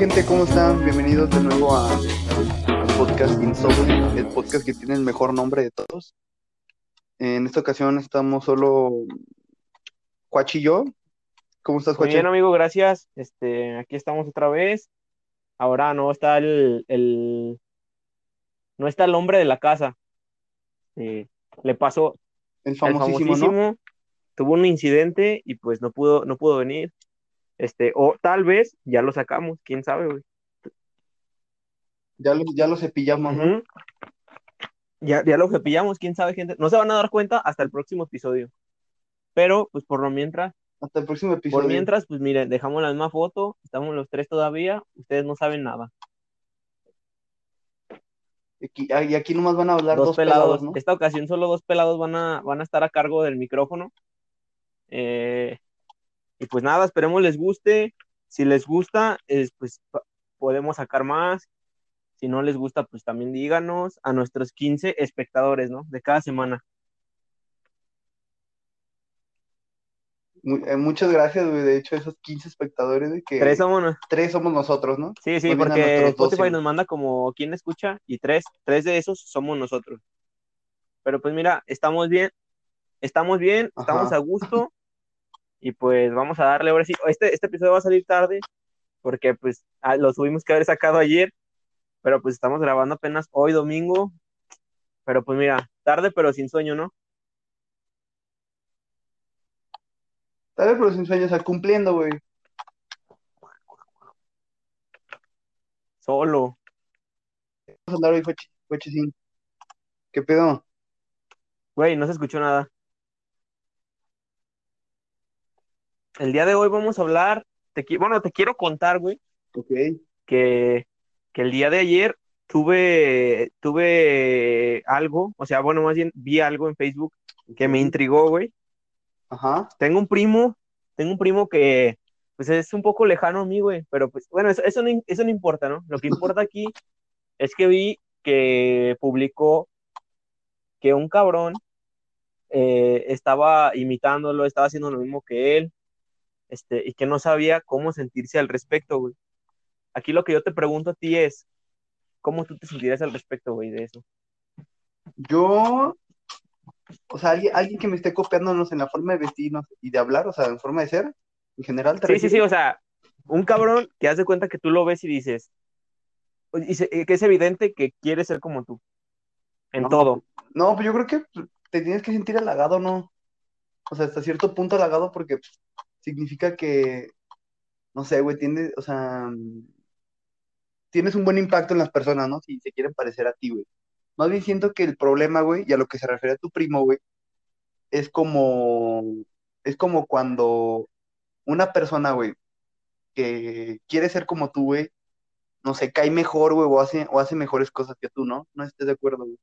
Gente, ¿cómo están? Bienvenidos de nuevo a, al podcast Insomnio, el podcast que tiene el mejor nombre de todos. En esta ocasión estamos solo Cuachi y yo. ¿Cómo estás, Muy Cuachi? bien, amigo, gracias. Este, aquí estamos otra vez. Ahora no está el, el- no está el hombre de la casa. Eh, le pasó El el famosísimo, ¿no? famosísimo, tuvo un incidente y pues no pudo, no pudo venir. Este, o tal vez ya lo sacamos, quién sabe, güey. Ya lo, ya lo cepillamos, ¿no? Ya, ya lo cepillamos, quién sabe, gente. No se van a dar cuenta hasta el próximo episodio. Pero, pues por lo mientras, Hasta el próximo por episodio. mientras, pues miren, dejamos la misma foto, estamos los tres todavía, ustedes no saben nada. Y aquí, ah, y aquí nomás van a hablar dos, dos pelados. pelados, ¿no? Esta ocasión solo dos pelados van a, van a estar a cargo del micrófono. Eh, y pues nada, esperemos les guste. Si les gusta, es, pues podemos sacar más. Si no les gusta, pues también díganos a nuestros 15 espectadores, ¿no? De cada semana. Eh, muchas gracias, güey. De hecho, esos 15 espectadores, de que Tres somos, tres somos nosotros, ¿no? sí, sí, porque Spotify 12, nos manda como quién escucha y tres, tres de esos somos nosotros. Pero pues mira, estamos bien, estamos bien, estamos a gusto y pues vamos a darle ahora sí. Este, este episodio va a salir tarde porque pues ah, lo tuvimos que haber sacado ayer, pero pues estamos grabando apenas hoy domingo. Pero pues mira, tarde pero sin sueño, ¿no? Tal vez, pero sin sueños, o sea, cumpliendo, güey. Solo. Vamos a hablar hoy, Fuechicín. ¿Qué pedo? Güey, no se escuchó nada. El día de hoy vamos a hablar, te, bueno, te quiero contar, güey, Ok. que, que el día de ayer tuve, tuve algo, o sea, bueno, más bien vi algo en Facebook que me intrigó, güey. Ajá. Tengo un primo, tengo un primo que, pues es un poco lejano a mí, güey, pero pues, bueno, eso, eso, no, eso no importa, ¿no? Lo que importa aquí es que vi que publicó que un cabrón eh, estaba imitándolo, estaba haciendo lo mismo que él, este, y que no sabía cómo sentirse al respecto, güey. Aquí lo que yo te pregunto a ti es, ¿cómo tú te sentirías al respecto, güey, de eso? Yo, o sea, alguien, alguien que me esté copiándonos en la forma de vestirnos y de hablar, o sea, en forma de ser, en general, ¿te Sí, sí, sí, o sea, un cabrón que hace cuenta que tú lo ves y dices, y se- que es evidente que quiere ser como tú, en No. todo. No, pues yo creo que te tienes que sentir halagado, ¿no? O sea, hasta cierto punto halagado porque significa que, no sé, güey, tienes, o sea, tienes un buen impacto en las personas, ¿no? Si se quieren parecer a ti, güey. Más bien siento que el problema, güey, y a lo que se refiere a tu primo, güey, es como, es como cuando una persona, güey, que quiere ser como tú, güey, no sé, cae mejor, güey, o hace, o hace mejores cosas que tú, ¿no? No estés de acuerdo, güey.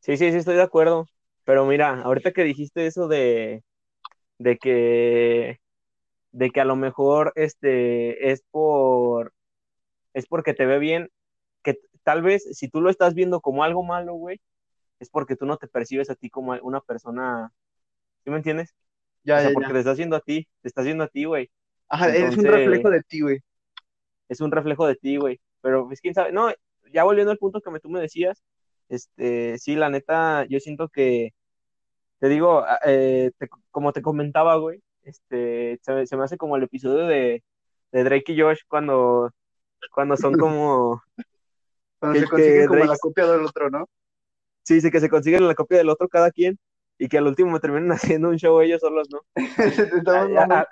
Sí, sí, sí, estoy de acuerdo. Pero mira, ahorita que dijiste eso de, de que, de que a lo mejor este es por, es porque te ve bien, que tal vez si tú lo estás viendo como algo malo, güey, es porque tú no te percibes a ti como una persona, ¿sí me entiendes? Ya, O sea, ya, porque ya. te estás haciendo a ti, te estás viendo a ti, güey. Ajá, es un reflejo de ti, güey. es un reflejo de ti, güey. Pero pues quién sabe, no, ya volviendo al punto que me, tú me decías, este, sí, la neta, yo siento que, te digo, a- eh, te- como te comentaba, güey, este, se, me- se me hace como el episodio de, de Drake y Josh cuando, cuando son como, Cuando Que- se consigue que como Drake- la copia del otro, ¿no? sí, sí, que se consiguen la copia del otro cada quien y que al último me terminan haciendo un show ellos solos, ¿no? Ah,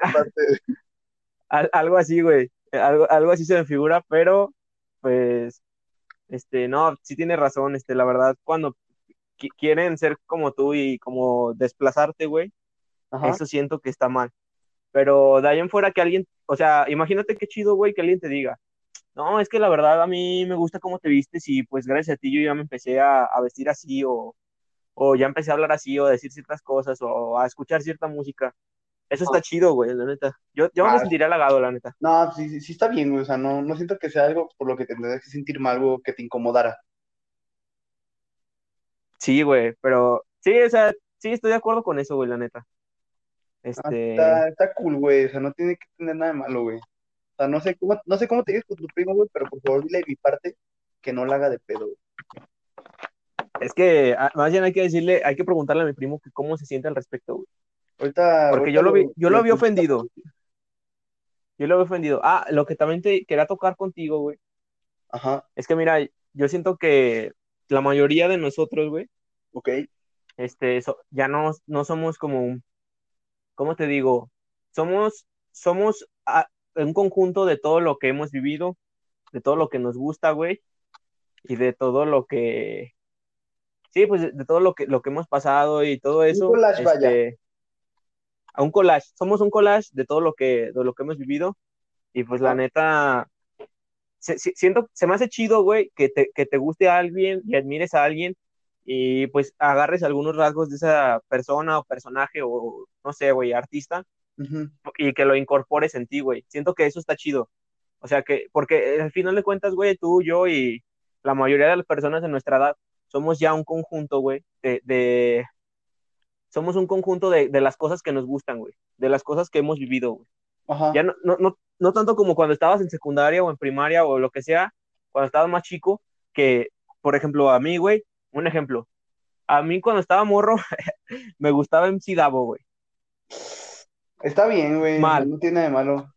ah, algo así, güey, algo, algo así se me figura, pero, pues, este, no, sí tiene razón, este, la verdad, cuando qui- quieren ser como tú y como desplazarte, güey, eso siento que está mal. Pero de ahí en fuera que alguien, o sea, imagínate qué chido, güey, que alguien te diga, no, es que la verdad a mí me gusta cómo te vistes y pues gracias a ti yo ya me empecé a, a vestir así o, o ya empecé a hablar así o a decir ciertas cosas o a escuchar cierta música. Eso está chido, güey, la neta. Yo, yo me Ah. sentiría halagado, la neta. No, sí, sí, sí está bien, güey. O sea, no, no siento que sea algo por lo que te tendrías que sentir mal, algo que te incomodara. Sí, güey, pero sí, o sea, sí estoy de acuerdo con eso, güey, la neta. Ah, Este, Está, está cool, güey. O sea, no tiene que tener nada de malo, güey. O sea, no sé cómo, no sé cómo te digas con tu primo, güey, pero por favor dile de mi parte que no la haga de pedo, güey. Es que ah, más bien hay que decirle, hay que preguntarle a mi primo que cómo se siente al respecto, güey. Ahorita. Porque ahorita yo lo vi, yo lo había puse- ofendido. Yo lo había ofendido. Ah, lo que también te quería tocar contigo, güey, Ajá, es que mira, yo siento que la mayoría de nosotros, güey, ok. este, so- ya no, no somos como, un- ¿cómo te digo? Somos, somos ah, un conjunto de todo lo que hemos vivido, de todo lo que nos gusta, güey, y de todo lo que, sí, pues de, todo lo que, lo que hemos pasado y todo eso. collage, vaya. este, a un collage, somos un collage de todo lo que, de lo que hemos vivido, y pues la Ah. neta, se, se- siento, se me hace chido, güey, que te, que te guste a alguien y admires a alguien y pues agarres algunos rasgos de esa persona o personaje o no sé, güey, artista y que lo incorpores en ti, güey. Siento que eso está chido. O sea que, porque al final de cuentas, güey, tú, yo y la mayoría de las personas de nuestra edad somos ya un conjunto, güey, de, de- somos un conjunto de, de las cosas que nos gustan, güey, de las cosas que hemos vivido, güey. Ajá. Ya no, no, no, no tanto como cuando estabas en secundaria o en primaria o lo que sea, cuando estabas más chico, que, por ejemplo, a mí, güey, un ejemplo, a mí cuando estaba morro, me gustaba MC Davo, güey, Está bien, güey. Mal. No tiene de malo.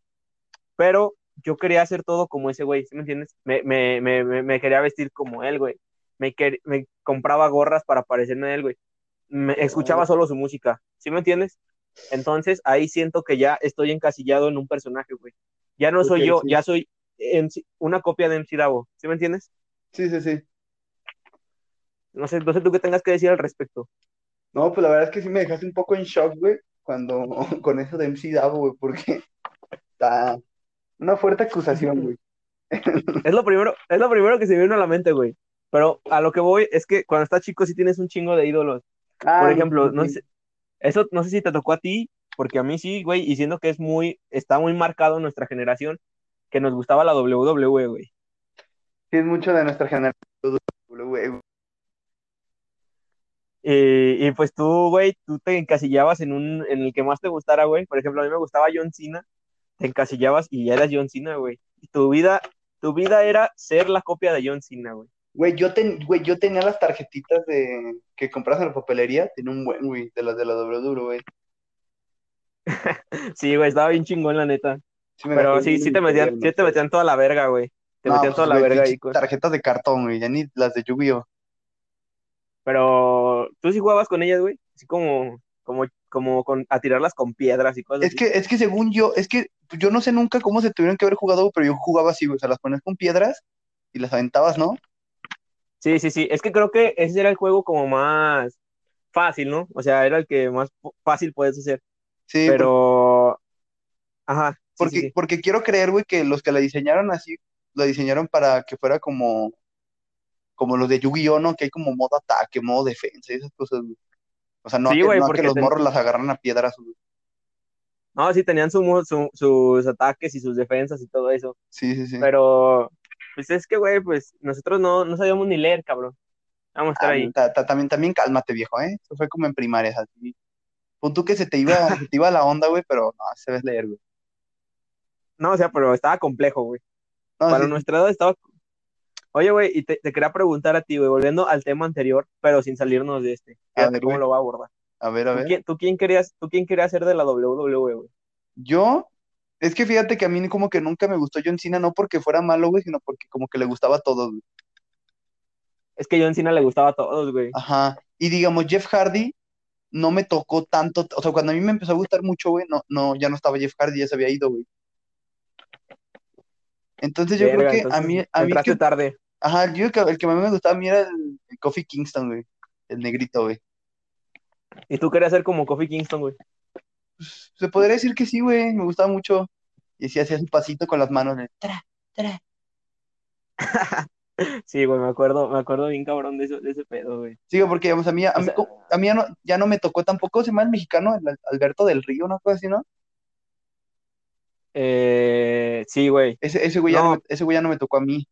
pero yo quería hacer todo como ese güey, ¿sí me entiendes? Me, me, me, me, me quería vestir como él, güey. Me, quer- me compraba gorras para parecerme a él, güey. Me, escuchaba solo su música, ¿sí me entiendes? Entonces ahí siento que ya estoy encasillado en un personaje, güey. Ya no soy yo, sí. ya soy MC una copia de MC Davo, ¿sí me entiendes? Sí, sí, sí. No sé, no sé tú qué tengas que decir al respecto. No, pues la verdad es que sí me dejaste un poco en shock, güey, cuando con eso de MC Davo, güey, porque está una fuerte acusación, güey. Es lo primero, es lo primero que se me vino a la mente, güey. Pero a lo que voy es que cuando estás chico sí tienes un chingo de ídolos. Ah, Por ejemplo, sí, no sé, eso no sé si te tocó a ti, porque a mí sí, güey, y siento que es muy, está muy marcado en nuestra generación, que nos gustaba la WWE, güey. Sí, es mucho de nuestra generación, güey. Y, y pues tú, güey, tú te encasillabas en un, en el que más te gustara, güey. Por ejemplo, a mí me gustaba John Cena, te encasillabas y ya eras John Cena, güey. Y tu vida, tu vida era ser la copia de John Cena, güey. Güey, yo, ten, güey, yo tenía las tarjetitas de que compras en la papelería, tenía un buen, güey, de las de la WWE, güey. Sí, güey, estaba bien chingón, la neta. Sí me Pero sí, sí te metían, sí te metían toda la verga, güey. Te No, metían pues, toda la güey, verga ahí. con- tarjetas de cartón, güey, ya ni las de Yu-Gi-Oh. Pero tú sí jugabas con ellas, güey. Así como, como, como con, a tirarlas con piedras y cosas Es que, es que según yo, es que yo no sé nunca cómo se tuvieron que haber jugado, pero yo jugaba así, güey, o sea, las ponías con piedras y las aventabas, ¿no? Sí, sí, sí. Es que creo que ese era el juego como más fácil, ¿no? O sea, era el que más fácil puedes hacer. Sí, Pero, ajá. sí, porque, sí, sí. porque quiero creer, güey, que los que la diseñaron así, la diseñaron para que fuera como, como los de Yu-Gi-Oh, ¿no? Que hay como modo ataque, modo defensa y esas cosas, güey. O sea, no, a que, güey, no a que los ten- morros las agarran a piedras, güey. No, sí, tenían su- sus ataques y sus defensas y todo eso. Sí, sí, sí. Pero, pues es que, güey, pues nosotros no, no sabíamos ni leer, cabrón. Vamos a estar Ah, ahí. ta- ta- también, también cálmate, viejo, ¿eh? Eso fue como en primaria, así. Pon tú que se te iba, se te iba la onda, güey, pero no, se ves leer, güey. No, o sea, pero estaba complejo, güey. No, Para sí, nuestra edad estaba. Oye, güey, y te, te quería preguntar a ti, güey, volviendo al tema anterior, pero sin salirnos de este. A ver, cómo güey. lo va a abordar. a ver, a ¿Tú ver. quién, tú quién querías, tú quién querías ser de la WWE, güey? Yo, es que fíjate que a mí como que nunca me gustó John Cena, no porque fuera malo, güey, sino porque como que le gustaba a todos, güey. Es que John Cena le gustaba a todos, güey. Ajá. Y digamos, Jeff Hardy no me tocó tanto, o sea, cuando a mí me empezó a gustar mucho, güey, no, no, ya no estaba Jeff Hardy, ya se había ido, güey. Entonces yo Verga, creo que a mí, a mí que, tarde. ajá, yo que el que más me gustaba a mí era el, el Kofi Kingston, güey, el negrito, güey. Y tú querías ser como Kofi Kingston, güey. Pues, se podría decir que sí, güey, me gustaba mucho. Y sí hacía su pasito con las manos, de tra, tra. Sí, güey, me acuerdo, me acuerdo bien cabrón de, eso, de ese pedo, güey. Sí, güey, porque digamos, a mí, a O mí, sea- a mí ya, no, ya no me tocó tampoco, se llama el mexicano, el Al- Alberto del Río, una cosa así, ¿no? Eh, sí, güey. Ese, ese güey ya no No. me, ese güey ya no me tocó a mí.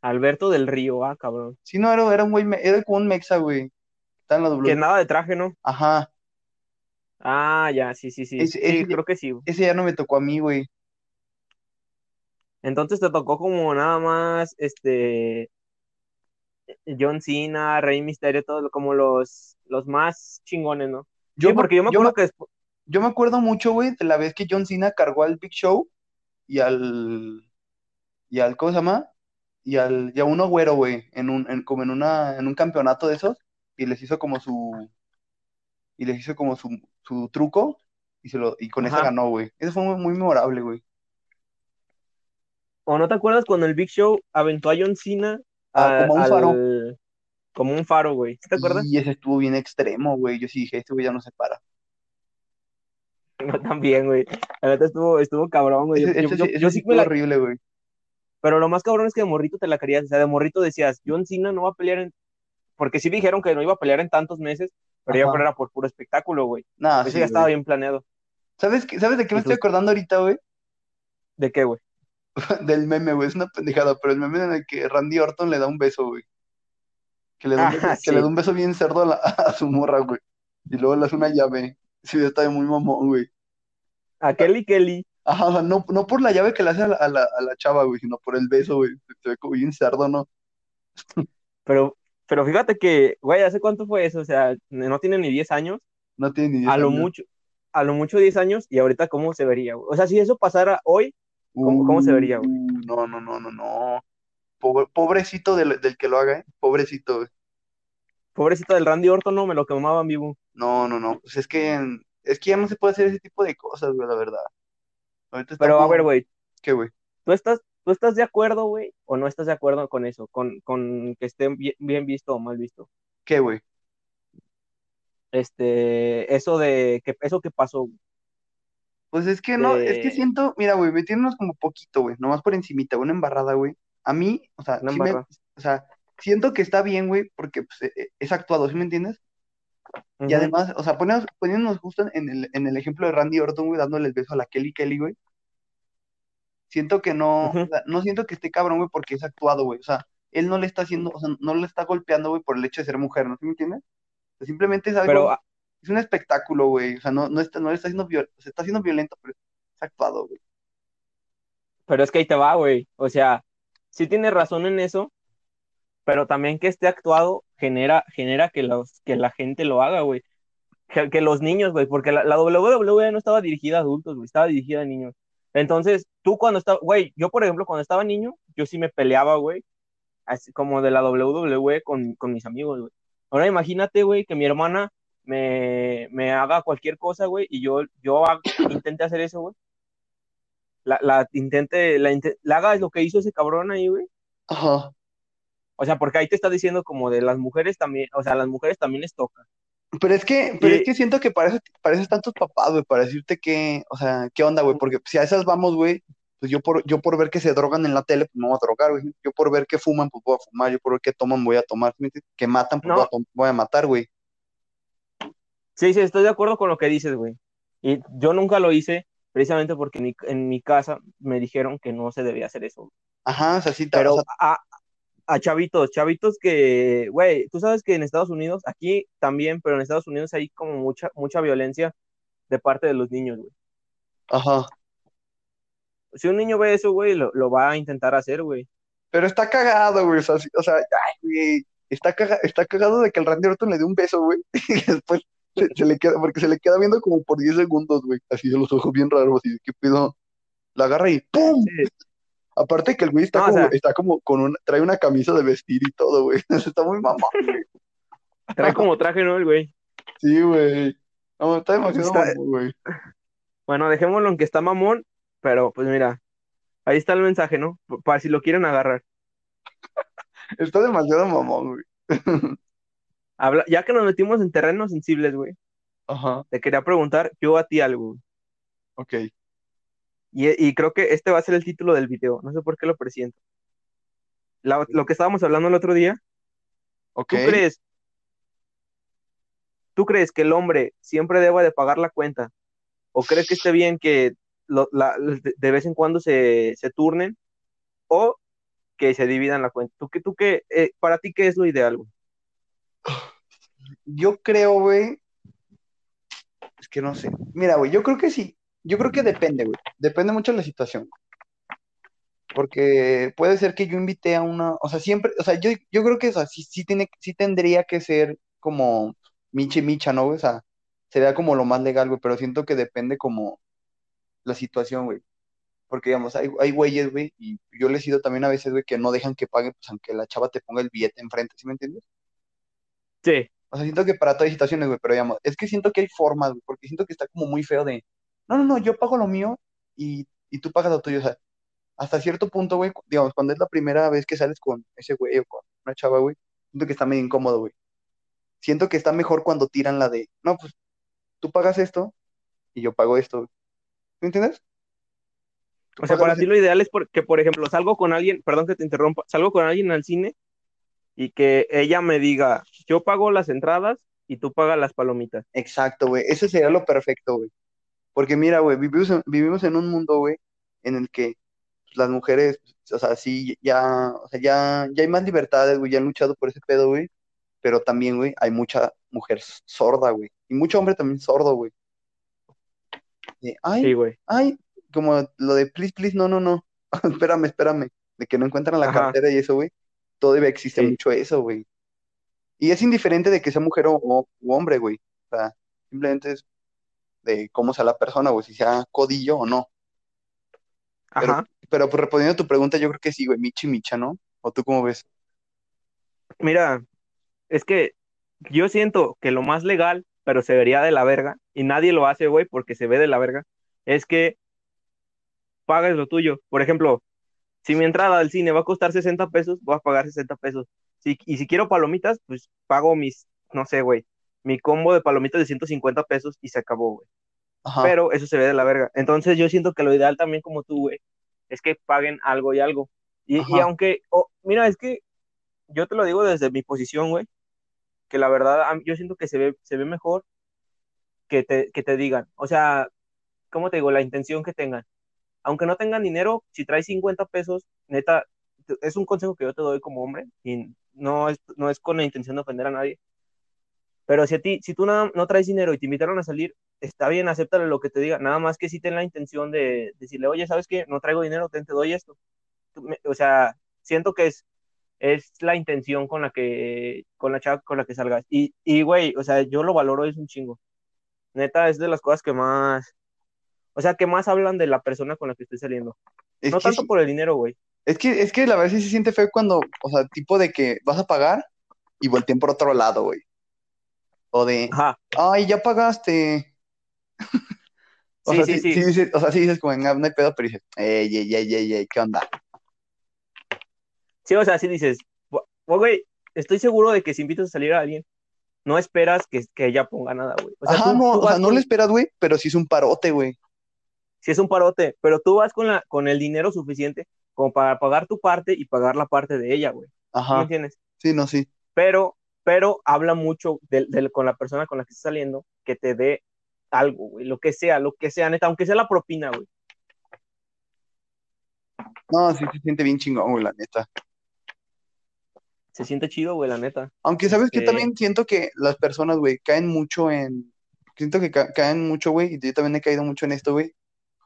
Alberto del Río, ah, cabrón. Sí, no, era, era un güey, era como un mexa, güey. Está en la Que nada de traje, ¿no? Ajá, Ah, ya, sí, sí, sí. Ese- Sí, ese- creo que sí. ese ya no me tocó a mí, güey. Entonces te tocó como nada más, este, John Cena, Rey Misterio, todo como los, los más chingones, ¿no? Yo sí, porque yo me yo acuerdo que después, Yo me acuerdo mucho, güey, de la vez que John Cena cargó al Big Show y al, y al, ¿cómo se llama? Y al, y a uno güero, güey, en un, en, como en una, en un campeonato de esos, y les hizo como su, y les hizo como su, su truco, y se lo, y con esa ajá, ganó, güey. Eso fue muy, muy memorable, güey. ¿o no te acuerdas cuando el Big Show aventó a John Cena Ah, a- como un faro. al, como un faro, güey? ¿Sí ¿Te acuerdas? Y ese estuvo bien extremo, güey. Yo sí dije, este güey ya no se para. Yo también, güey. La neta estuvo, estuvo cabrón, güey. Yo, Ese, yo, ese, yo, sí- ese yo la, horrible, güey. pero lo más cabrón es que de morrito te la querías, o sea, de morrito decías, John Cena no va a pelear en, porque sí dijeron que no iba a pelear en tantos meses, pero Ajá. era por puro espectáculo, güey. Nada, Eso sí, ya estaba bien planeado. ¿Sabes, qué- ¿Sabes de qué me estoy acordando ahorita, güey? ¿de qué, güey? Del meme, güey. Es una pendejada, pero el meme en el que Randy Orton le da un beso, güey. Que le da un beso, Ah, que le da sí. un beso bien cerdo a, la- a su morra, güey. Y luego le hace una llave. Sí, está muy mamón, güey. A Kelly Kelly. Ajá, o sea, no, no por la llave que le hace a la, a la, a la chava, güey, sino por el beso, güey. Se ve como bien cerdo, ¿no? Pero, pero fíjate que, güey, ¿hace cuánto fue eso? O sea, no tiene ni 10 años, No tiene ni 10 a lo años. mucho, a lo mucho 10 años, y ahorita cómo se vería, güey. O sea, si eso pasara hoy, ¿cómo, cómo se vería, güey? Uh, no, no, no, no, no. Pobre- pobrecito del, del que lo haga, ¿eh? Pobrecito, güey. Pobrecito del Randy Orton, no, me lo quemaban vivo. No, no, no. Pues es que, es que ya no se puede hacer ese tipo de cosas, güey, la verdad. Ahorita Pero a ver, güey, ¿Qué, güey? ¿tú estás, tú estás de acuerdo, güey? ¿O no estás de acuerdo con eso? Con, con que esté bien, bien visto o mal visto. ¿Qué, güey? Este, eso de, que, eso que pasó, Pues es que no, es que siento, mira, güey, metiéndonos como poquito, güey, nomás por encimita, una embarrada, güey. A mí, o sea, sí me, o sea, siento que está bien, güey, porque pues, e- e- es actuado, ¿sí me entiendes? Y además, o sea, poniéndonos, poniéndonos justo en el, en el ejemplo de Randy Orton, güey, dándole el beso a la Kelly Kelly, güey. Siento que no, o sea, no siento que esté cabrón, güey, porque es actuado, güey. O sea, él no le está haciendo, o sea, no le está golpeando, güey, por el hecho de ser mujer, ¿no? ¿Sí me entiendes? O sea, simplemente es Pero, algo, ah, es un espectáculo, güey. O sea, no, no está, no le está haciendo viol, se está haciendo violento, pero es actuado, güey. pero es que ahí te va, güey. O sea, sí tienes razón en eso, pero también que esté actuado genera, genera que, los, que la gente lo haga, güey. Que, que los niños, güey, porque la, la WWE no estaba dirigida a adultos, güey, estaba dirigida a niños. Entonces, tú cuando estaba, güey, yo por ejemplo, cuando estaba niño, yo sí me peleaba, güey, así como de la WWE con, con mis amigos, güey. Ahora imagínate, güey, que mi hermana me, me haga cualquier cosa, güey, y yo, yo intente hacer eso, güey. La, la intente, la, la haga lo que hizo ese cabrón ahí, güey. Ajá. O sea, porque ahí te está diciendo como de las mujeres también, o sea, las mujeres también les toca. Pero es que, pero es que siento que para eso, para eso están tus papás, güey, para decirte que, o sea, qué onda, güey, porque si a esas vamos, güey, pues yo por, yo por ver que se drogan en la tele, pues me voy a drogar, güey. Yo por ver que fuman, pues voy a fumar. Yo por ver que toman, voy a tomar. Que matan, pues voy a, no, voy a matar, güey. sí, sí, estoy de acuerdo con lo que dices, güey. Y yo nunca lo hice precisamente porque en mi, en mi casa me dijeron que no se debía hacer eso. güey. Ajá, o sea, sí, o Pero sea, a, a chavitos, chavitos que, güey, tú sabes que en Estados Unidos, aquí también, pero en Estados Unidos hay como mucha, mucha violencia de parte de los niños, güey. ajá. Si un niño ve eso, güey, lo, lo va a intentar hacer, güey. Pero está cagado, güey, o sea, o sea, ay, güey, está, caga- está cagado de que el Randy Orton le dé un beso, güey, y después se, se le queda, porque se le queda viendo como por 10 segundos, güey, así de los ojos bien raros, así de qué pedo, la agarra y ¡pum! Sí. Aparte que el güey está No, o como, sea, está como con una, trae una camisa de vestir y todo, güey. Está muy mamón, güey. trae como traje, ¿no, el güey? Sí, güey. No, está demasiado Está, mamón, güey. bueno, dejémoslo en que está mamón, pero pues mira, ahí está el mensaje, ¿no? Para si lo quieren agarrar. Está demasiado mamón, güey. Habla, ya que nos metimos en terrenos sensibles, güey, Ajá, te quería preguntar yo a ti algo. güey. ok. Y, y creo que este va a ser el título del video, no sé por qué lo presiento. La- lo que estábamos hablando el otro día. ¿tú crees, tú crees que el hombre siempre deba de pagar la cuenta? ¿O crees que esté bien que lo- la- de, vez en cuando se, se turnen? ¿O que se dividan la cuenta? ¿Tú qué, eh, para ti qué es lo ideal, güey? Yo creo, güey. Es que no sé. Mira, güey, yo creo que sí. Yo creo que depende, güey. Depende mucho de la situación. Porque puede ser que yo invité a una, o sea, siempre, o sea, yo, yo creo que o sea, sí, sí, tiene, sí tendría que ser como michi micha, ¿no? O sea, sería como lo más legal, güey, pero siento que depende como la situación, güey. Porque, digamos, hay, hay güeyes, güey, y yo les he ido también a veces, güey, que no dejan que paguen, pues aunque la chava te ponga el billete enfrente, ¿sí me entiendes? Sí, O sea, siento que para todas las situaciones, güey, pero digamos, es que siento que hay formas, güey, porque siento que está como muy feo de, no, no, no, yo pago lo mío y, y tú pagas lo tuyo, o sea, hasta cierto punto, güey, digamos, cuando es la primera vez que sales con ese güey o con una chava, güey, siento que está medio incómodo, güey. Siento que está mejor cuando tiran la de, no, pues tú pagas esto y yo pago esto, güey. ¿Me entiendes? O sea, para ti lo ideal es porque, por ejemplo, salgo con alguien, perdón que te interrumpa, salgo con alguien al cine y que ella me diga, yo pago las entradas y tú pagas las palomitas. Exacto, güey, ese sería lo perfecto, güey. Porque mira, güey, vivimos en, vivimos en un mundo, güey, en el que las mujeres, o sea, sí, ya, o sea, ya, ya hay más libertades, güey, ya han luchado por ese pedo, güey, pero también, güey, hay mucha mujer sorda, güey, y mucho hombre también sordo, güey. De, Sí, ay, güey. ay, como lo de please, please, no, no, no, espérame, espérame, de que no encuentran la Ajá. cartera y eso, güey, todavía existe Sí. mucho eso, güey. Y es indiferente de que sea mujer o, o- hombre, güey, o sea, simplemente es de cómo sea la persona, güey, si sea codillo o no. Pero, Ajá. pero pues, respondiendo a tu pregunta, yo creo que sí, güey, Michi Micha, ¿no? ¿O tú cómo ves? Mira, es que yo siento que lo más legal, pero se vería de la verga, y nadie lo hace, güey, porque se ve de la verga, es que pagues lo tuyo. Por ejemplo, si mi entrada al cine va a costar 60 pesos, voy a pagar 60 pesos. Si, y si quiero palomitas, pues pago mis, no sé, güey, mi combo de palomitas de 150 pesos y se acabó, güey. Ajá, Pero eso se ve de la verga. Entonces yo siento que lo ideal también como tú, güey, es que paguen algo y algo. Y, aunque, oh, mira, es que yo te lo digo desde mi posición, güey, que la verdad yo siento que se ve, se ve mejor que te, que te digan. O sea, ¿cómo te digo? La intención que tengan. Aunque no tengan dinero, si traes 50 pesos, neta, es un consejo que yo te doy como hombre y no es, no es con la intención de ofender a nadie. Pero si a ti, si tú no, no traes dinero y te invitaron a salir, está bien, acéptale lo que te diga. Nada más que si ten la intención de decirle, oye, ¿sabes qué? No traigo dinero, ten, te doy esto. Me- O sea, siento que es, es la intención con la que, con la chava con la que salgas. Y, y, güey, o sea, yo lo valoro, es un chingo. Neta, es de las cosas que más, o sea, que más hablan de la persona con la que estoy saliendo. es No tanto sí, por el dinero, güey. es que, es que la verdad sí se siente feo cuando, o sea, tipo de que vas a pagar y volteen por otro lado, güey. O de, Ajá, ay, ya pagaste. O sí, sea, sí, sí, sí. sí dices, o sea, sí dices como, "Ah, no hay pedo, pero dices, ey, ey, ey, ey, ey, ¿qué onda? Sí, o sea, sí dices, "Bu- güey, estoy seguro de que si invitas a salir a alguien, no esperas que, que ella ponga nada, güey. O sea, Ajá, tú, no, tú o sea, no con, le esperas, güey, pero sí es un parote, güey. si es un parote, pero tú vas con, la, con el dinero suficiente como para pagar tu parte y pagar la parte de ella, güey. ¿Sí ¿Me Ajá, entiendes? sí, no, sí. Pero, pero habla mucho con la persona con la que estás saliendo que te dé algo, güey, lo que sea, lo que sea, neta, aunque sea la propina, güey. No, sí se siente bien chingón, güey, la neta. Se siente chido, güey, la neta. Aunque, ¿sabes que Este, También siento que las personas, güey, caen mucho en... Siento que ca- caen mucho, güey, y yo también he caído mucho en esto, güey.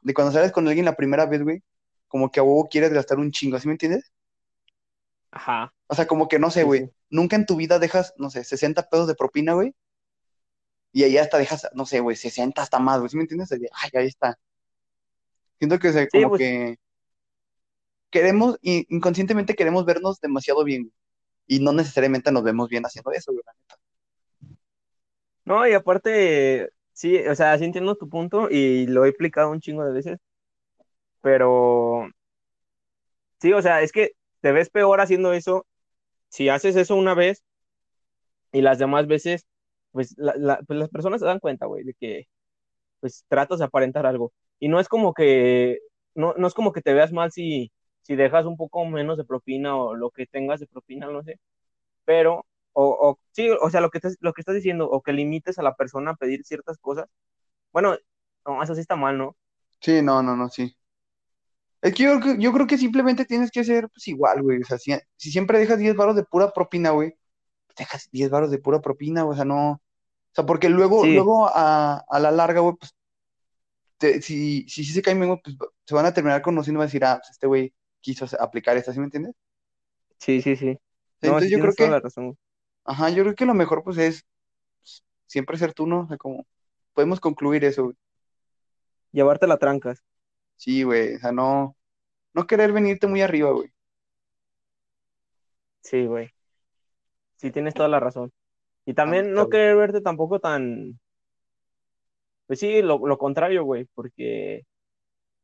De cuando sales con alguien la primera vez, güey, como que a huevo quieres gastar un chingo, ¿sí me entiendes? Ajá, O sea, como que no sé, güey, sí. nunca en tu vida dejas, no sé, 60 pesos de propina, güey, y ahí hasta dejas, no sé, güey, 60 hasta más, güey, ¿sí me entiendes? De, ay, ahí está. Siento que, o sea, Sí, como pues, que queremos, inconscientemente queremos vernos demasiado bien, güey, y no necesariamente nos vemos bien haciendo eso, güey, la neta. no, y aparte, sí, o sea, sí entiendo tu punto y lo he explicado un chingo de veces, pero sí, o sea, es que te ves peor haciendo eso si haces eso una vez y las demás veces, pues, la- la- pues las personas se dan cuenta, güey, de que pues tratas de aparentar algo. Y no es como que, no, no es como que te veas mal si, si dejas un poco menos de propina o lo que tengas de propina, no sé, pero, o, o sí, o sea, lo que estás, lo que estás diciendo, o que limites a la persona a pedir ciertas cosas, bueno, no, eso sí está mal, ¿no? Sí, no, no, no, sí. Es que yo, creo que- yo creo que simplemente tienes que ser, pues, igual, güey, o sea, si, si siempre dejas 10 baros de pura propina, güey, pues dejas 10 baros de pura propina, güey, o sea, no, o sea, porque luego, Sí, luego a, a la larga, güey, pues, te- si, si, se caen bien, pues se van a terminar conociendo y van a decir, ah, pues este güey quiso hacer- aplicar esta, ¿sí me entiendes? Sí, sí, sí. No, Entonces yo creo que, la razón. ajá, yo creo que lo mejor pues es siempre ser tú, ¿no? O sea, como podemos concluir eso, güey. Llevarte la trancas. Sí, güey, o sea, no, no querer venirte muy arriba, güey. Sí, güey. Sí, tienes toda la razón. Y también no querer verte tampoco tan. Pues sí, lo, lo contrario, güey, porque.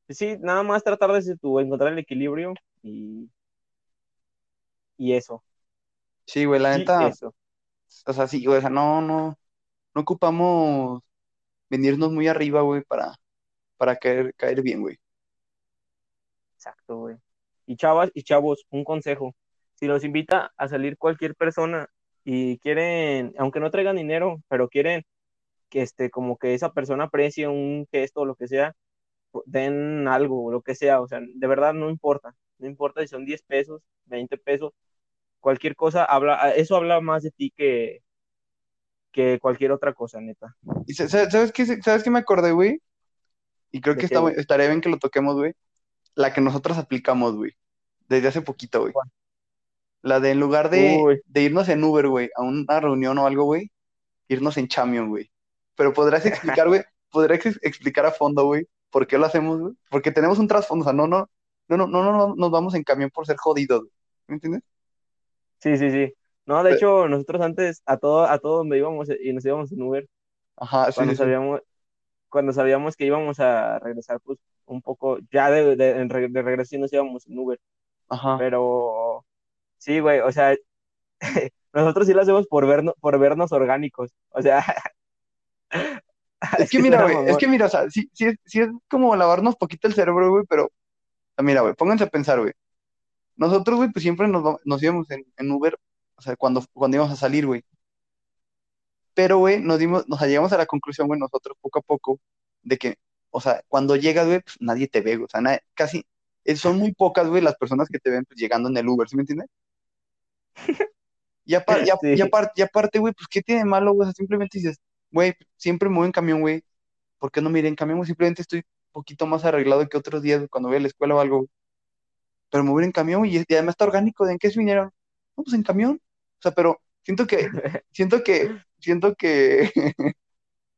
Pues sí, nada más tratar de tu, encontrar el equilibrio y. Y eso. Sí, güey, la neta, eso. o sea, sí, güey, o sea, no, no, no ocupamos venirnos muy arriba, güey, para, para caer, caer bien, güey. Exacto, güey. Y chavas y chavos, un consejo. Si los invita a salir cualquier persona y quieren, aunque no traigan dinero, pero quieren que este, como que esa persona aprecie un gesto o lo que sea, den algo o lo que sea. O sea, de verdad no importa. No importa si son 10 pesos, 20 pesos, cualquier cosa habla, eso habla más de ti que, que cualquier otra cosa, neta. Y ¿sabes qué, sabes qué me acordé, güey? Y creo ¿De que está, estaría bien que lo toquemos, güey. La que nosotros aplicamos, güey, desde hace poquito, güey. La de en lugar de, de irnos en Uber, güey, a una reunión o algo, güey, irnos en Chamión, güey. Pero podrás explicar, güey, podrás ex- explicar a fondo, güey, por qué lo hacemos, güey. Porque tenemos un trasfondo, o sea, no, no, no, no, no, no nos vamos en camión por ser jodidos, güey. ¿Me entiendes? sí, sí, sí. No, de Pe- hecho, nosotros antes a todo, a todo donde íbamos y nos íbamos en Uber, Ajá, sí, cuando sí, sí. Cuando sabíamos que íbamos a regresar, pues un poco, ya de, de, de regreso sí nos íbamos en Uber, Ajá. pero sí, güey, o sea, nosotros sí lo hacemos por vernos, por vernos orgánicos, o sea, Es que mira, güey, es que mira, o sea, sí, sí, es, sí es como lavarnos poquito el cerebro, güey, pero, sea, mira, güey, pónganse a pensar, güey. Nosotros, güey, pues siempre nos, nos íbamos en, en Uber, o sea, cuando, cuando íbamos a salir, güey. Pero, güey, nos dimos, nos llegamos a la conclusión, güey, nosotros poco a poco, de que, o sea, cuando llegas, güey, pues nadie te ve, o sea, nadie- casi, eh, son muy pocas, güey, las personas que te ven, pues, llegando en el Uber, ¿sí me entiendes? Y, apar- y, ap- y Sí, apar- y aparte, güey, pues, ¿qué tiene de malo, güey? O sea, simplemente dices, güey, siempre me voy en camión, güey, ¿por qué no me iré en camión? güey? Simplemente estoy un poquito más arreglado que otros días, cuando voy a la escuela o algo, güey. Pero me voy en camión, y, y además está orgánico, ¿de en qué se vinieron? No, pues en camión. O sea, pero siento que, siento que, siento que,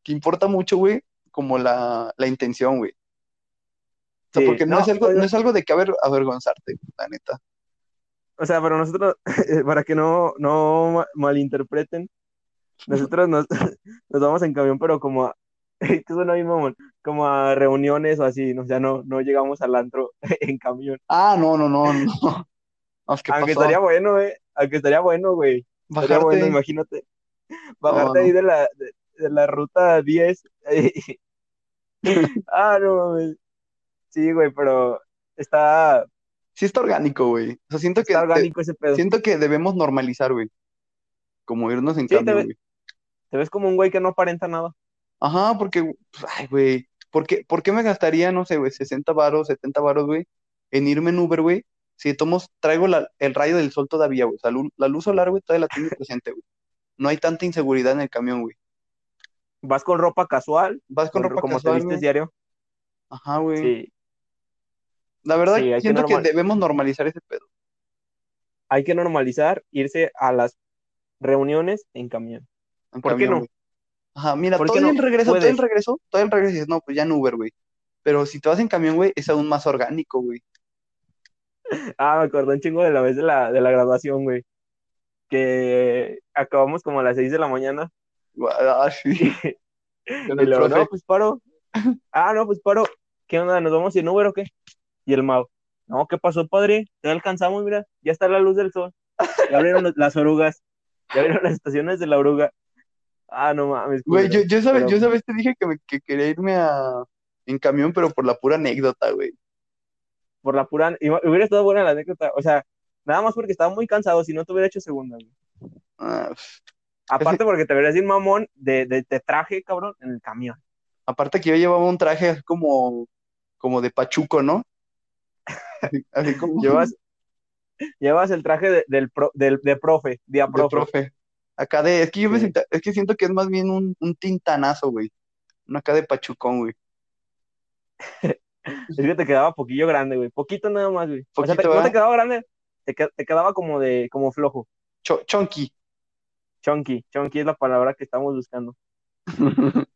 que importa mucho, güey, como la, la intención, güey. O sea, sí, porque no es algo, no es algo de que aver- avergonzarte, la neta. o sea, pero nosotros, para que no, no ma- malinterpreten, nosotros nos, nos vamos en camión, pero como a, mamón, como a reuniones o así, ¿no? o sea, no, no llegamos al antro en camión. Ah, no, no, no, no. No, ¿qué Aunque estaría bueno, eh, aunque estaría bueno, güey, estaría bueno, imagínate, Bajarte ahí de la, de, de la ruta 10. Ah, no mames. Sí, güey, pero está, Sí está orgánico, güey. O sea, siento que, está de- orgánico ese pedo. siento que debemos normalizar, güey. Como irnos en Sí, te, ve- te ves como un güey que no aparenta nada. Ajá, porque, pues, ay, güey, ¿por qué, por qué me gastaría, no sé, güey, 60 varos, 70 varos, güey, en irme en Uber, güey? Si tomos, traigo la- el rayo del sol todavía, güey, o sea, lu- la luz solar, güey, todavía la tengo presente, güey. No hay tanta inseguridad en el camión, güey. Vas con ropa casual, Vas con con, ropa como te casual, vistes güey. diario. Ajá, güey. Sí, La verdad, sí, hay que siento que debemos normalizar ese pedo. hay que normalizar irse a las reuniones en camión. En ¿Por qué camión, no? güey. Ajá, mira, ¿Por todo qué el no? regreso, todo el regreso, todo el regreso dices, no, pues ya en Uber, güey. Pero si te vas en camión, güey, es aún más orgánico, güey. Ah, me acordé un chingo de la vez de la, de la graduación, güey. Que acabamos como a las 6 de la mañana. Ah, sí, Y, y luego, no, pues paro. Ah, no, pues paro. ¿Qué onda? ¿Nos vamos en Uber o qué? Y el mago. No, ¿qué pasó, padre? Ya alcanzamos, mira. Ya está la luz del sol. Ya abrieron las orugas. Ya abrieron las estaciones de la oruga. Ah, no mames, Güey, yo, yo, sabes, Pero yo sabes te dije que, me- que quería irme a, en camión, pero por la pura anécdota, güey. por la pura. iba- Hubiera estado buena la anécdota. O sea, nada más porque estaba muy cansado. Si no te hubiera hecho segunda, güey. Ah. Aparte porque te verías un mamón de, de, de traje, cabrón, en el camión. aparte que yo llevaba un traje como, como de pachuco, ¿no? Así, así como Llevas, llevas el traje de, del, pro- del de profe, de profe. profe. Acá de, es que yo me siento, es que siento que es más bien un, un tintanazo, güey. Uno acá de pachucón, güey. Es que te quedaba poquillo grande, güey. Poquito nada más, güey. O sea, te- no te quedaba grande, te, te quedaba como de, como flojo. Cho- chonky. Chunky. Chunky es la palabra que estamos buscando.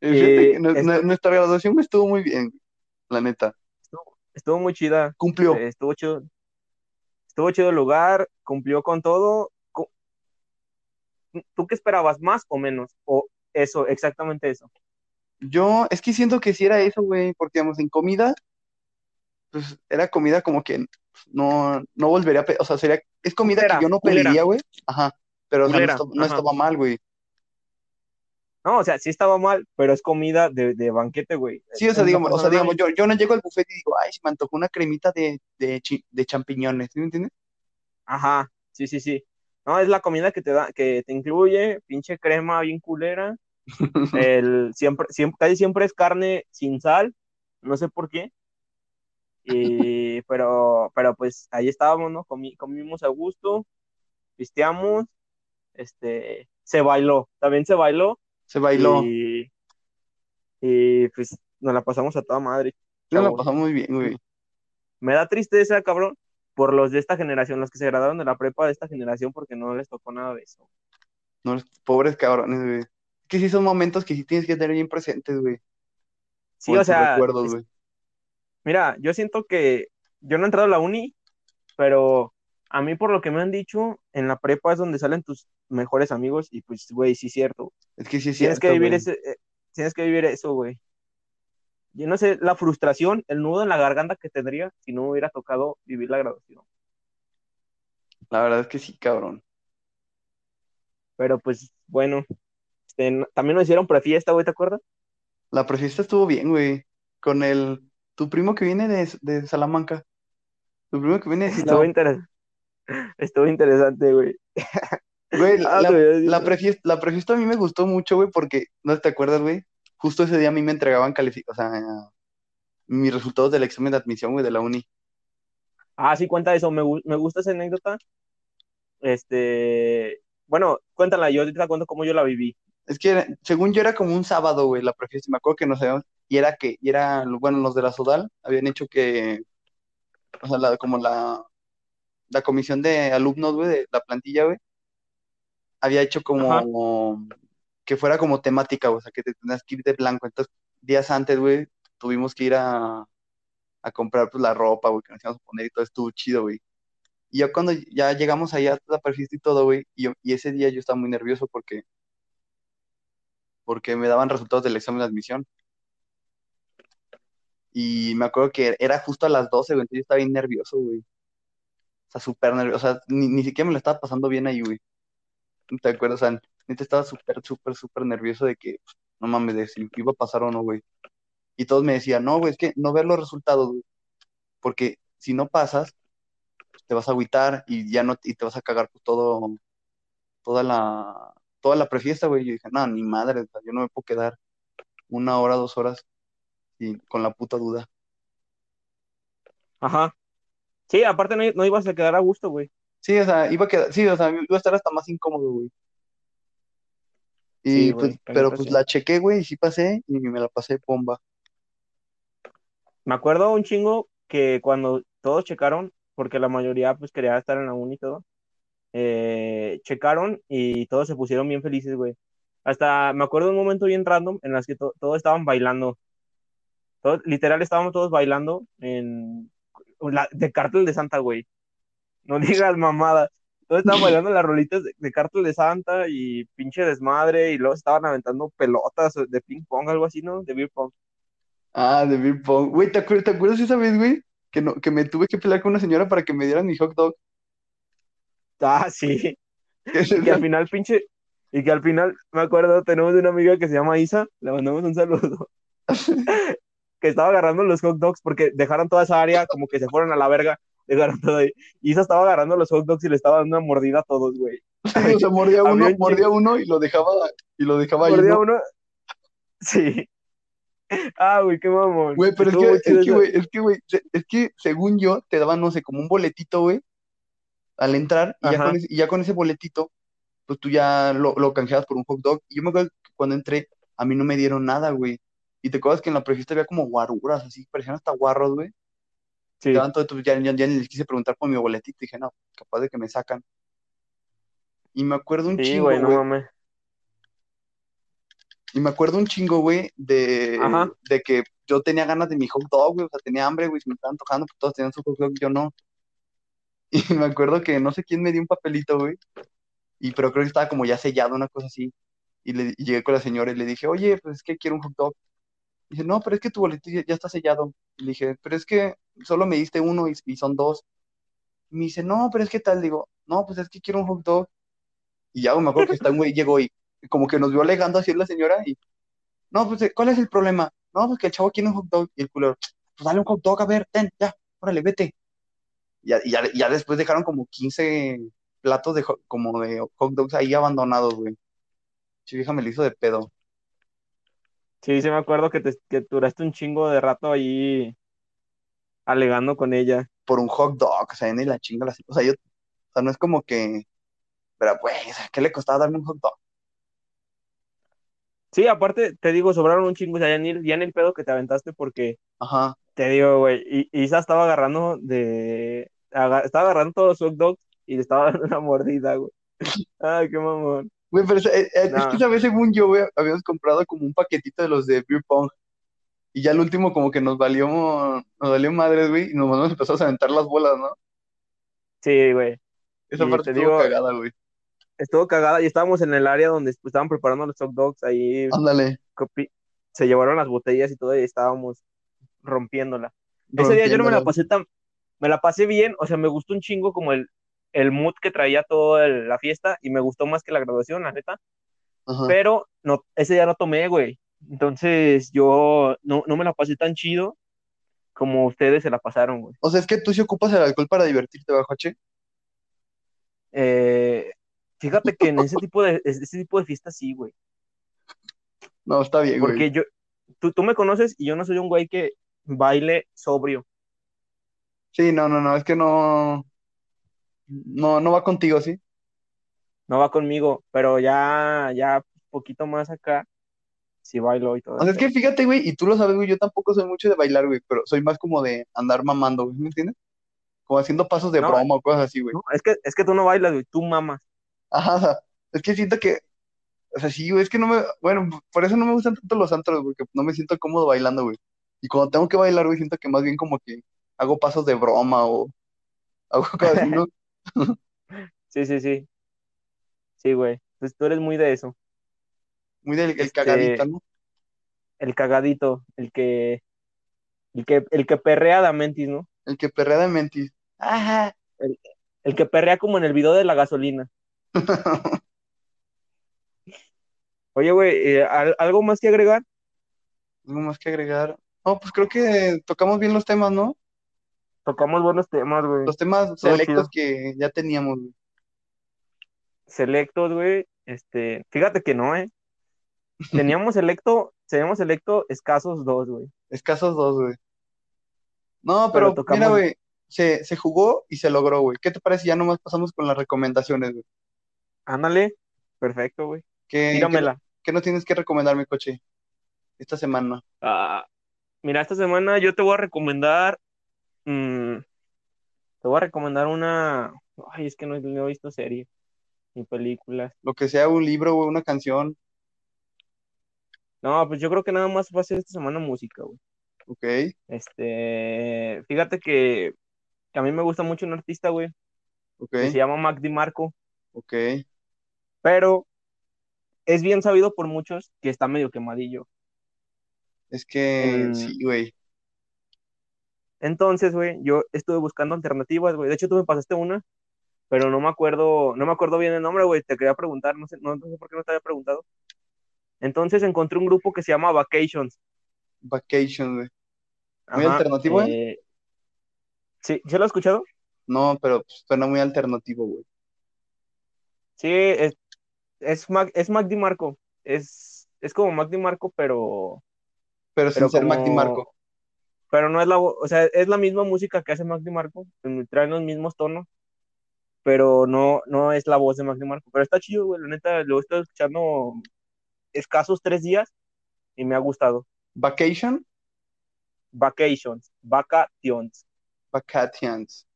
Que nu- Nuestra graduación estuvo muy bien, la neta. Estuvo, estuvo muy chida. Cumplió. Eh, Estuvo chido. Estuvo chido el lugar, cumplió con todo. ¿Tú qué esperabas, más o menos? O eso, exactamente eso. Yo, es que siento que sí era eso, güey, porque, digamos, en comida, pues, era comida como que no, no volvería a, pe- o sea, sería, es comida Culera, que yo no pediría, güey, ajá, pero, o sea, no estaba, no ajá. estaba mal, güey. No, o sea, sí estaba mal, pero es comida de, de banquete, güey. Sí, o sea, digamos, o sea, digamos, yo, yo no llego al buffet y digo, ay, se me antojó una cremita de, de, chi- de champiñones, ¿sí me entiendes? Ajá, sí, sí, sí. No, es la comida que te da, que te incluye, pinche crema bien culera. El, siempre, siempre, casi siempre es carne sin sal, no sé por qué. Y, pero, pero pues ahí estábamos, ¿no? Comi- comimos a gusto, pisteamos, este, se bailó, también se bailó. Se bailó. Y, y pues nos la pasamos a toda madre. Yo la pasamos muy bien, güey. Me da tristeza, cabrón, por los de esta generación, los que se graduaron de la prepa de esta generación, porque no les tocó nada de eso. No, pobres cabrones, güey. Es que sí son momentos que sí tienes que tener bien presentes, güey. Sí, por o sea, recuerdos, es- güey. Mira, yo siento que yo no he entrado a la uni, pero a mí por lo que me han dicho, en la prepa es donde salen tus mejores amigos y pues, güey, sí es cierto. Es que sí es Tienes cierto, que vivir ese, eh, tienes que vivir eso, güey. Yo no sé, la frustración, el nudo en la garganta que tendría si no me hubiera tocado vivir la graduación. La verdad es que sí, cabrón. Pero pues, bueno, este, también nos hicieron prefiesta, güey, ¿te acuerdas? La prefiesta estuvo bien, güey. Con el, tu primo que viene de, de Salamanca. Tu primo que viene de Estuvo. Estuvo interesante, güey. Güey, Ah, la, la prefiesta, la prefiesta a mí me gustó mucho, güey, porque, ¿no te acuerdas, güey? Justo ese día a mí me entregaban o sea, mis resultados del examen de admisión, güey, de la uni. Ah, sí, cuenta eso. Me, me gusta esa anécdota. Este, bueno, cuéntala, yo ahorita cuento cómo yo la viví. Es que, era- según yo, era como un sábado, güey, la prefiesta. Me acuerdo que nos habíamos, y era que, y era, bueno, los de la Sodal habían hecho que, o sea, la- como la, la comisión de alumnos, güey, de la plantilla, güey, había hecho como que fuera como temática, güey, o sea, que te tenías que ir de blanco. Entonces, días antes, güey, tuvimos que ir a, a comprar pues la ropa, güey, que nos íbamos a poner y todo estuvo chido, güey. Y ya cuando ya llegamos allá a la perfista y todo, güey, y, yo- y ese día yo estaba muy nervioso porque, porque me daban resultados del examen de admisión. Y me acuerdo que era justo a las 12, güey, entonces yo estaba bien nervioso, güey. O sea, súper nervioso, o sea, ni, ni siquiera me lo estaba pasando bien ahí, güey. ¿No ¿Te acuerdas? O sea, neta estaba súper, súper, súper nervioso de que, pues, no mames, de si iba a pasar o no, güey. Y todos me decían, no, güey, es que no ver los resultados, güey. Porque si no pasas, pues, te vas a agüitar y ya no, y te vas a cagar todo, toda la, toda la prefiesta, güey. Yo dije, no, ni madre, yo no me puedo quedar una hora, dos horas y, con la puta duda. Ajá. Sí, aparte no, no ibas a quedar a gusto, güey. Sí, o sea, iba a quedar, sí, o sea, iba a estar hasta más incómodo, güey. Y Sí, pues, güey, pero pues sí. la chequé, güey, y sí pasé y me la pasé bomba. Me acuerdo un chingo que cuando todos checaron, porque la mayoría pues quería estar en la uni y todo, eh, checaron y todos se pusieron bien felices, güey. Hasta me acuerdo un momento bien random en las que to- todos estaban bailando. Todos- literal estábamos todos bailando en la, de Cártel de Santa, güey. No digas mamadas. Todos estaban bailando las rolitas de, de Cártel de Santa y pinche desmadre y luego estaban aventando pelotas de ping pong, algo así, ¿no? De beer pong. Ah, de beer pong. Güey, ¿te acuerdas, te acuerdas esa vez, güey? Que, no, que me tuve que pelear con una señora para que me dieran mi hot dog. Ah, sí. Y que al final, pinche, y que al final, me acuerdo, tenemos una amiga que se llama Isa, le mandamos un saludo, que estaba agarrando los hot dogs porque dejaron toda esa área como que se fueron a la verga, dejaron todo ahí. Y Isa estaba agarrando los hot dogs y le estaba dando una mordida a todos, güey. Sí, o sea, mordía uno, un mordía uno y lo dejaba, y lo dejaba ahí, Mordía ¿no? uno. Sí. Ah, güey, qué mamón. Güey, pero es que, es que, güey, es que, güey, es que según yo, te daban, no sé, como un boletito, güey, al entrar, y ya Ajá. con ese, y ya con ese boletito, pues tú ya lo, lo canjeabas por un hot dog. Y yo me acuerdo que cuando entré, a mí no me dieron nada, güey. Y te acuerdas que en la prefiesta había como guaruras, así, parecían hasta guarros, güey. Sí. Estaban todo- ya, ya, ya ni les quise preguntar por mi boletito. Dije, no, capaz de que me sacan. Y me acuerdo un Sí, chingo, güey, no mames. Y me acuerdo un chingo, güey, de, Ajá. de que yo tenía ganas de mi hot dog, güey. O sea, tenía hambre, güey, me estaba antojando, pues todos tenían su hot dog, yo no. Y me acuerdo que no sé quién me dio un papelito, güey. Y pero creo que estaba como ya sellado, una cosa así. Y, le, y llegué con la señora y le dije, oye, pues es que quiero un hot dog. Dice, no, pero es que tu boleto ya, está sellado. Le dije, pero es que solo me diste uno y, son dos. Me dice, no, pero es que tal. Digo, no, pues es que quiero un hot dog. Y ya, me acuerdo que está un güey llegó y como que nos vio alegando así la señora y, no, pues, ¿cuál es el problema? No, pues que el chavo quiere un hot dog. Y el culero, pues dale un hot dog, a ver, ten, ya, órale, vete. Y ya, ya, ya después dejaron como 15 platos de, como de hot dogs ahí abandonados, güey. Che, vieja me lo hizo de pedo. Sí, sí me acuerdo que te que duraste un chingo de rato ahí alegando con ella. Por un hot dog, o sea, ni la chinga la... O sea, yo, o sea, no es como que, pero pues, ¿qué le costaba darme un hot dog? Sí, aparte, te digo, sobraron un chingo, o sea, ya ni, ya ni el pedo que te aventaste porque, Ajá. te digo, güey, y Isa estaba agarrando de, aga- estaba agarrando todos los hot dogs y le estaba dando una mordida, güey. Ay, qué mamón. Güey, pero eh, eh, es No. que esa vez, según yo, güey, habíamos comprado como un paquetito de los de beer pong. Y ya el último como que nos valió, nos valió madres, güey, y nomás nos empezamos a aventar las bolas, ¿no? Sí, güey. Esa Y parte te estuvo digo- cagada, güey. Estuvo cagada y estábamos en el área donde estaban preparando los hot dogs, ahí Ándale. se llevaron las botellas y todo y estábamos rompiéndola. Ese día yo no me la rompiéndola. pasé tan, me la pasé bien, o sea, me gustó un chingo como el, el mood que traía toda la fiesta y me gustó más que la graduación, la neta, Ajá. pero no, ese día no tomé, güey. Entonces yo no, no me la pasé tan chido como ustedes se la pasaron, güey. O sea, es que tú sí ocupas el alcohol para divertirte, bajo H. Eh, fíjate que en ese tipo de, ese tipo de fiestas sí, güey. No, está bien, güey. Porque yo, tú, tú me conoces y yo no soy un güey que baile sobrio. Sí, no, no, no, es que no, no, no va contigo, ¿sí? No va conmigo, pero ya, ya poquito más acá, sí bailo y todo. O sea, es que fíjate, güey, y tú lo sabes, güey, yo tampoco soy mucho de bailar, güey, pero soy más como de andar mamando, güey, ¿me entiendes? Como haciendo pasos de No. broma o cosas así, güey. No, es que, es que tú no bailas, güey, tú mamas. Ajá, es que siento que, o sea, sí, güey, es que no me, bueno, por eso no me gustan tanto los antros, porque no me siento cómodo bailando, güey. Y cuando tengo que bailar, güey, siento que más bien como que hago pasos de broma o hago cosas así, ¿no? Sí, sí, sí. Sí, güey. Pues tú eres muy de eso. Muy del el Este- cagadita, ¿no? El cagadito, el que, el que, el que perrea da mentis, ¿no? El que perrea de mentis. Ajá. El que perrea como en el video de la gasolina. Oye, güey, eh, ¿al- ¿algo más que agregar? ¿Algo más que agregar? No, pues creo que tocamos bien los temas, ¿no? Tocamos buenos temas, güey. Los temas selectos que ya teníamos, güey. Selectos, güey. Este, fíjate que no, ¿eh? Teníamos selecto, teníamos selecto escasos dos, güey. Escasos dos, güey. No, Pero pero, tocamos- mira, güey, se, se jugó y se logró, güey. ¿Qué te parece? Ya nomás pasamos con las recomendaciones, güey. Ándale. Perfecto, güey. ¿Qué, Tíramela. qué, qué nos tienes que recomendar, mi coche? Esta semana. Ah, mira, esta semana yo te voy a recomendar. Mm, te voy a recomendar una. Ay, es que no, no he visto serie ni películas. Lo que sea, un libro, güey, una canción. No, pues yo creo que nada más va a ser esta semana música, güey. Ok, Este, fíjate que, que a mí me gusta mucho un artista, güey, ok, que se llama Mac DiMarco, ok. pero es bien sabido por muchos que está medio quemadillo. Es que En- sí, güey. Entonces, güey, yo estuve buscando alternativas, güey. De hecho, tú me pasaste una, pero no me acuerdo, no me acuerdo bien el nombre, güey. Te quería preguntar, no sé, no, no sé por qué no te había preguntado. Entonces encontré un grupo que se llama Vacations. Vacation, güey. Muy Ajá, alternativo, eh, Sí, ¿se lo has escuchado? No, pero pues, suena muy alternativo, güey. Sí, es, es Mac, es Mac DiMarco. Es, es como Mac DiMarco, pero, Pero sin pero ser Mac como- DiMarco. Pero no es la, o sea, es la misma música que hace Mac DiMarco, traen los mismos tonos, pero no, no es la voz de Mac DiMarco. Pero está chido, güey, la neta, lo he estado escuchando escasos tres días y me ha gustado. Vacation, Vacations, Vacations. Vacations.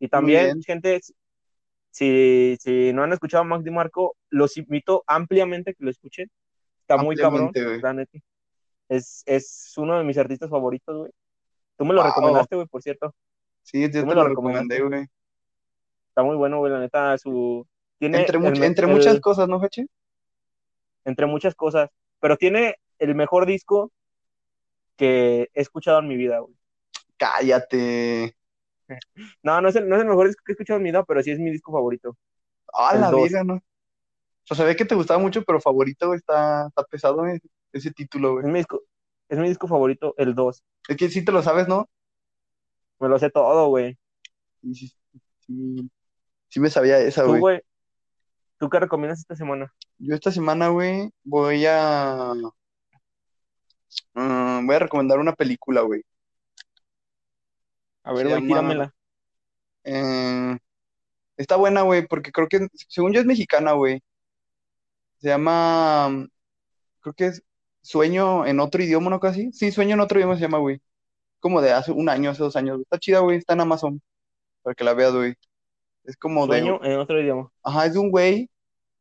Y también, gente, si, si no han escuchado a Mac DiMarco, los invito ampliamente a que lo escuchen. Está muy cabrón, la neta. Es, es uno de mis artistas favoritos, güey. Tú me lo Wow. recomendaste, güey, por cierto. Sí, yo te lo lo recomendé, güey. Está muy bueno, güey, la neta. Su, tiene Entre, el much- me- entre el- muchas cosas, ¿no, Feche? entre muchas cosas, pero tiene el mejor disco que he escuchado en mi vida, güey. Cállate. No, no es, el, no es el mejor disco que he escuchado en mi vida, pero sí es mi disco favorito. Ah, El la vida, ¿no? O sea, sabía que te gustaba mucho, pero favorito, güey, está, está pesado, güey, ese título, Es güey. mi disco, es mi disco favorito, el 2. Es que sí te lo sabes, ¿no? Me lo sé todo, güey. Sí, sí, sí, sí me sabía esa, Tú, güey. güey, ¿tú qué recomiendas esta semana? Yo esta semana, güey, voy a... mm, voy a recomendar una película, güey. A ver, güey, llama- tíramela. Eh, está buena, güey, porque creo que, según yo, es mexicana, güey. Se llama, mm, creo que es Sueño en otro idioma, ¿no? Casi. Sí, Sueño en otro idioma se llama, güey. Como de hace un año, hace dos años. Está chida, güey, está en Amazon, para que la veas, güey. Es como de, Sueño en otro idioma. ajá, es de un güey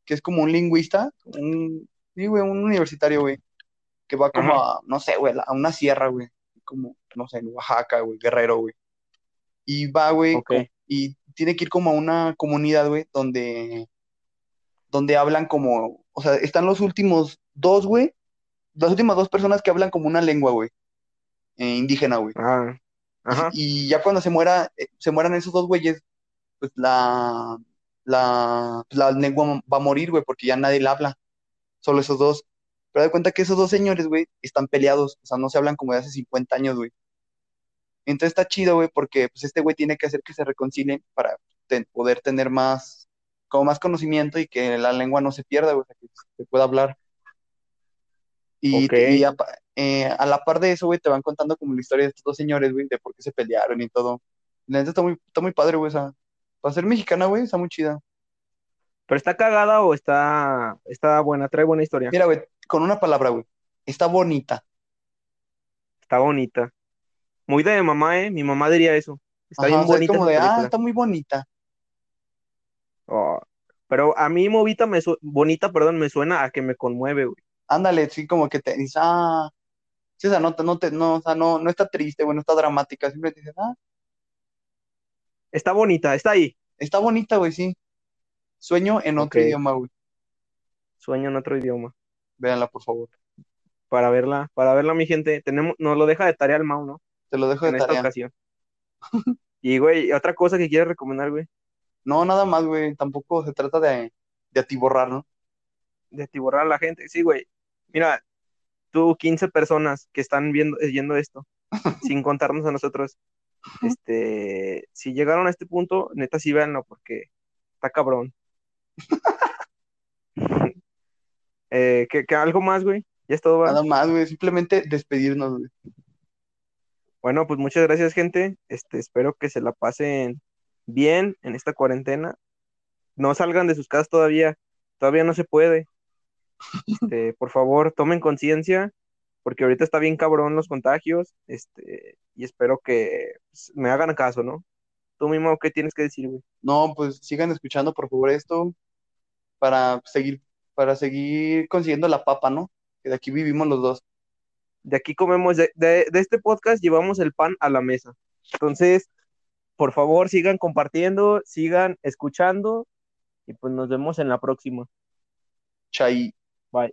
que es como un lingüista, un, sí, güey, un universitario, güey, que va como a, no sé, güey, a una sierra, güey, como, no sé, en Oaxaca, güey, Guerrero, güey. Y va, güey, y tiene que ir como a una comunidad, güey, donde, donde hablan como, o sea, están los últimos dos, güey, las últimas dos personas que hablan como una lengua, güey, eh, indígena, güey. Ah, ajá. Y, y ya cuando se muera, eh, se mueran esos dos güeyes, pues la, la, la lengua va a morir, güey, porque ya nadie la habla, solo esos dos. Pero de cuenta que esos dos señores, güey, están peleados, o sea, no se hablan como de hace 50 años, güey. Entonces está chido, güey, porque pues este güey tiene que hacer que se reconcilien para ten- poder tener más, como más conocimiento y que la lengua no se pierda, güey, o sea, que se pueda hablar. Y, a, eh, a la par de eso, güey, te van contando como la historia de estos dos señores, güey, de por qué se pelearon y todo. La neta está muy, está muy padre, güey, o sea, para ser mexicana, güey, está muy chida. ¿Pero está cagada o está, está buena? Trae buena historia. Mira, güey, con una palabra, güey, está bonita. Está bonita. Muy de mamá, ¿eh? Mi mamá diría eso. Está Ajá, bien o sea, es bonita como esa de, ah, película. está muy bonita. Oh, Pero a mí movita me su- bonita, perdón, me suena a que me conmueve, güey. Ándale, sí, como que te dices, ah, sí, o sea, no, te- no, te, no, o sea, no, no está triste, güey, no está dramática, siempre te dices, ah, Está bonita, está ahí. está bonita, güey, sí. Sueño en otro idioma, güey. Sueño en otro idioma. Véanla, por favor. Para verla, para verla, mi gente. Tenemos, nos lo deja de tarea el Mau, ¿no? Te lo dejo de En esta ocasión. Y, güey, otra cosa que quieres recomendar, güey, No, nada más, güey, tampoco se trata de, de atiborrar, ¿no? de atiborrar a la gente. Sí, güey. Mira, tú, 15 personas que están viendo, eh, yendo esto, sin contarnos a nosotros, este, si llegaron a este punto, neta, sí véanlo, porque está cabrón. Eh, ¿qué, qué- algo más, güey? ¿Ya es todo, va? Nada más, güey, simplemente despedirnos, güey. Bueno, pues muchas gracias, gente. Este, espero que se la pasen bien en esta cuarentena. No salgan de sus casas todavía. Todavía no se puede. Este, por favor, tomen conciencia, porque ahorita está bien cabrón los contagios. Este, y espero que pues, me hagan caso, ¿no? Tú mismo, ¿qué tienes que decir, güey? No, pues sigan escuchando, por favor, esto para seguir, para seguir consiguiendo la papa, ¿no? Que de aquí vivimos los dos. De aquí comemos, de, de, de este podcast llevamos el pan a la mesa. Entonces, por favor, sigan compartiendo, sigan escuchando, y pues nos vemos en la próxima. Chay. Bye.